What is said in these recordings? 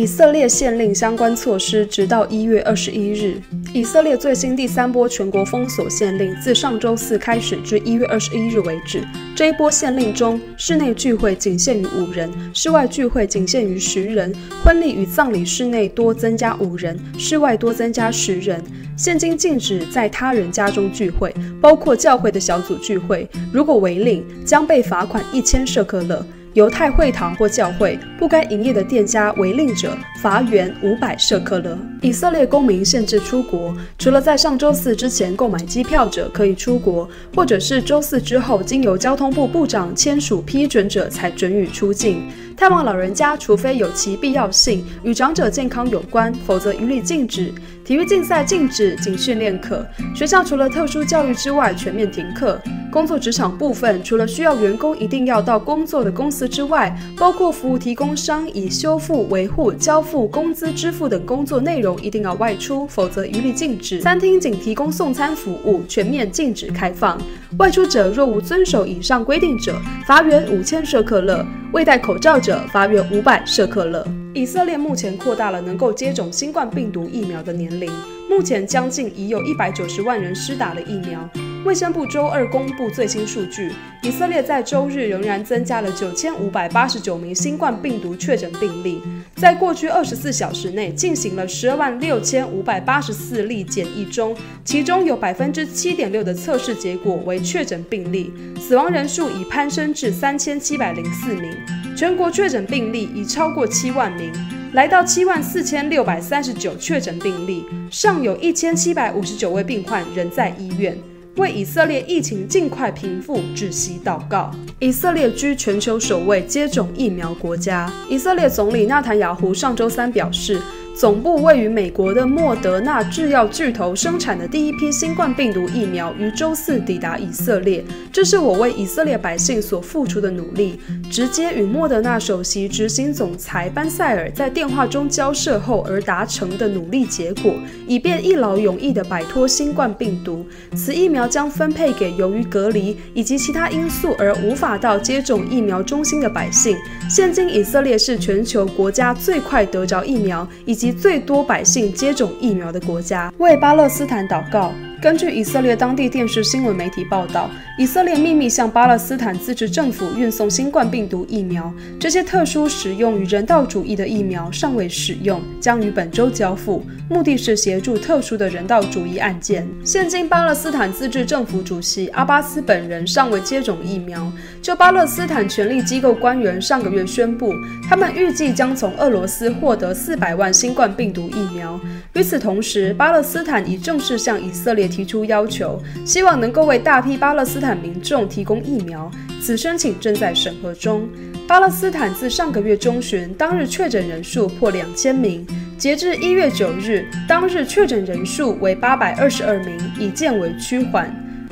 以色列限令相关措施，直到一月二十一日。以色列最新第三波全国封锁限令自上周四开始至一月二十一日为止。这一波限令中，室内聚会仅限于五人，室外聚会仅限于十人。婚礼与葬礼室内多增加五人，室外多增加十人。现今禁止在他人家中聚会，包括教会的小组聚会。如果违令，将被罚款一千舍克勒。犹太会堂或教会不该营业的店家违令者，罚元五百舍克勒。以色列公民限制出国，除了在上周四之前购买机票者可以出国，或者是周四之后经由交通部部长签署批准者才准予出境。探望老人家，除非有其必要性，与长者健康有关，否则一律禁止。体育竞赛禁止，仅训练可。学校除了特殊教育之外，全面停课。工作职场部分，除了需要员工一定要到工作的公司之外，包括服务提供工商以修复、维护、交付、工资支付等工作内容一定要外出，否则一律禁止。餐厅仅提供送餐服务，全面禁止开放。外出者若无遵守以上规定者，罚元五千舍克勒；未戴口罩者，罚元五百舍克勒。以色列目前扩大了能够接种新冠病毒疫苗的年龄，目前将近已有一百九十万人施打了疫苗。卫生部周二公布最新数据，以色列在周日仍然增加了九千五百八十九名新冠病毒确诊病例，在过去二十四小时内进行了十二万六千五百八十四例检疫中，其中有百分之七点六的测试结果为确诊病例，死亡人数已攀升至三千七百零四名，全国确诊病例已超过七万名，来到七万四千六百三十九确诊病例，尚有一千七百五十九位病患仍在医院。为以色列疫情尽快平复，止息祷告。以色列居全球首位接种疫苗国家。以色列总理纳坦雅胡上周三表示，总部位于美国的莫德纳制药巨头生产的第一批新冠病毒疫苗于周四抵达以色列，这是我为以色列百姓所付出的努力。直接与莫德纳首席执行总裁班塞尔在电话中交涉后而达成的努力结果，以便一劳永逸地摆脱新冠病毒。此疫苗将分配给由于隔离以及其他因素而无法到接种疫苗中心的百姓。现今以色列是全球国家最快得着疫苗以及最多百姓接种疫苗的国家，为巴勒斯坦祷告。根据以色列当地电视新闻媒体报道，以色列秘密向巴勒斯坦自治政府运送新冠病毒疫苗。这些特殊使用与人道主义的疫苗尚未使用，将于本周交付，目的是协助特殊的人道主义案件。现今巴勒斯坦自治政府主席阿巴斯本人尚未接种疫苗。就巴勒斯坦权力机构官员上个月宣布，他们预计将从俄罗斯获得四百万新冠病毒疫苗。与此同时，巴勒斯坦已正式向以色列提出要求，希望能够为大批巴勒斯坦民众提供疫苗。此申请正在审核中。巴勒斯坦自上个月中旬当日确诊人数破两千名，截至一月九日，当日确诊人数为八百二十二名，已渐为趋缓。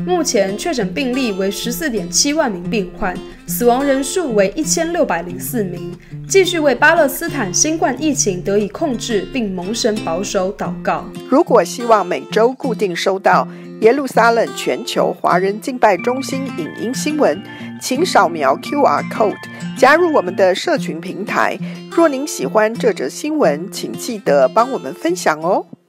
目前确诊病例为十四点七万名病患，死亡人数为一千六百零四名。继续为巴勒斯坦新冠疫情得以控制并蒙神保守祷告。如果希望每周固定收到耶路撒冷全球华人敬拜中心影音新闻，请扫描 QR code 加入我们的社群平台。若您喜欢这则新闻，请记得帮我们分享哦。